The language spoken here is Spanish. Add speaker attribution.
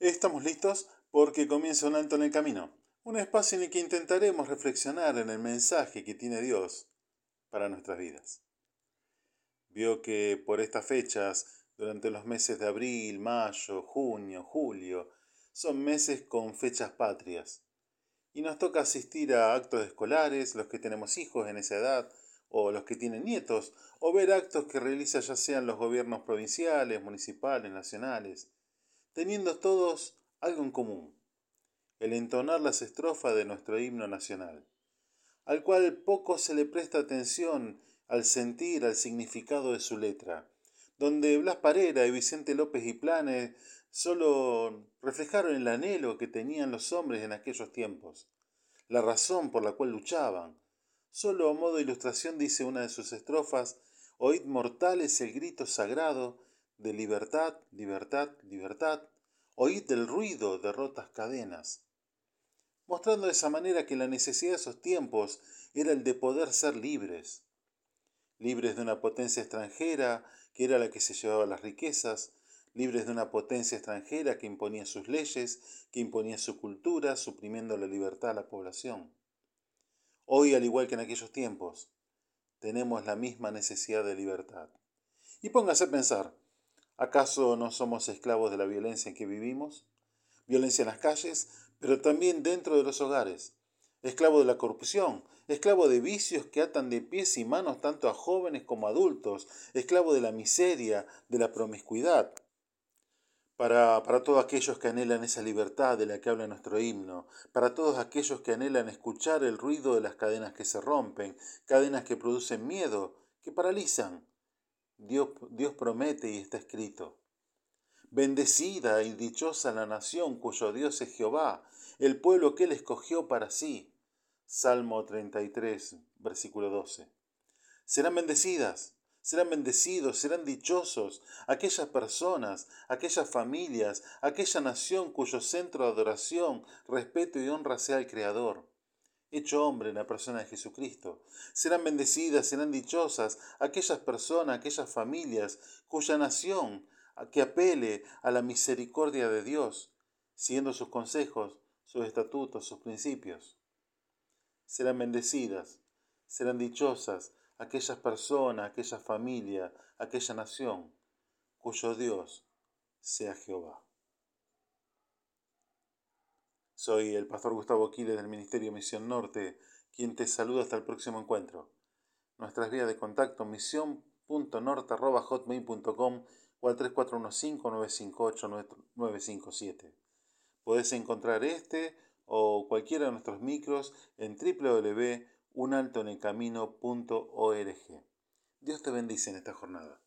Speaker 1: Estamos listos porque comienza un alto en el camino, un espacio en el que intentaremos reflexionar en el mensaje que tiene Dios para nuestras vidas. Vio que por estas fechas, durante los meses de abril, mayo, junio, julio, son meses con fechas patrias. Y nos toca asistir a actos escolares, los que tenemos hijos en esa edad, o los que tienen nietos, o ver actos que realizan ya sean los gobiernos provinciales, municipales, nacionales teniendo todos algo en común, el entonar las estrofas de nuestro himno nacional, al cual poco se le presta atención al sentir, al significado de su letra, donde Blas Parera y Vicente López y Planes solo reflejaron el anhelo que tenían los hombres en aquellos tiempos, la razón por la cual luchaban. Solo a modo de ilustración dice una de sus estrofas, Oíd mortales el grito sagrado de libertad, libertad, libertad, oíd el ruido de rotas cadenas, mostrando de esa manera que la necesidad de esos tiempos era el de poder ser libres, libres de una potencia extranjera que era la que se llevaba las riquezas, libres de una potencia extranjera que imponía sus leyes, que imponía su cultura, suprimiendo la libertad a la población. Hoy, al igual que en aquellos tiempos, tenemos la misma necesidad de libertad. Y póngase a pensar, ¿Acaso no somos esclavos de la violencia en que vivimos? Violencia en las calles, pero también dentro de los hogares. Esclavo de la corrupción, esclavo de vicios que atan de pies y manos tanto a jóvenes como a adultos, esclavo de la miseria, de la promiscuidad. Para, para todos aquellos que anhelan esa libertad de la que habla nuestro himno, para todos aquellos que anhelan escuchar el ruido de las cadenas que se rompen, cadenas que producen miedo, que paralizan, Dios, promete y está escrito. Bendecida y dichosa la nación cuyo Dios es Jehová, el pueblo que él escogió para sí. Salmo 33, versículo 12. Serán bendecidas, serán bendecidos, serán dichosos aquellas personas, aquellas familias, aquella nación cuyo centro de adoración, respeto y honra sea el Creador hecho hombre en la persona de Jesucristo. Serán bendecidas, serán dichosas aquellas personas, aquellas familias cuya nación que apele a la misericordia de Dios, siguiendo sus consejos, sus estatutos, sus principios. Serán bendecidas, serán dichosas aquellas personas, aquella familia, aquella nación cuyo Dios sea Jehová. Soy el pastor Gustavo Quiles del Ministerio Misión Norte, quien te saluda hasta el próximo encuentro. Nuestras vías de contacto misión.norte.hotmail.com o al 3415-958-957. Podés encontrar este o cualquiera de nuestros micros en www.unaltonelcamino.org. Dios te bendice en esta jornada.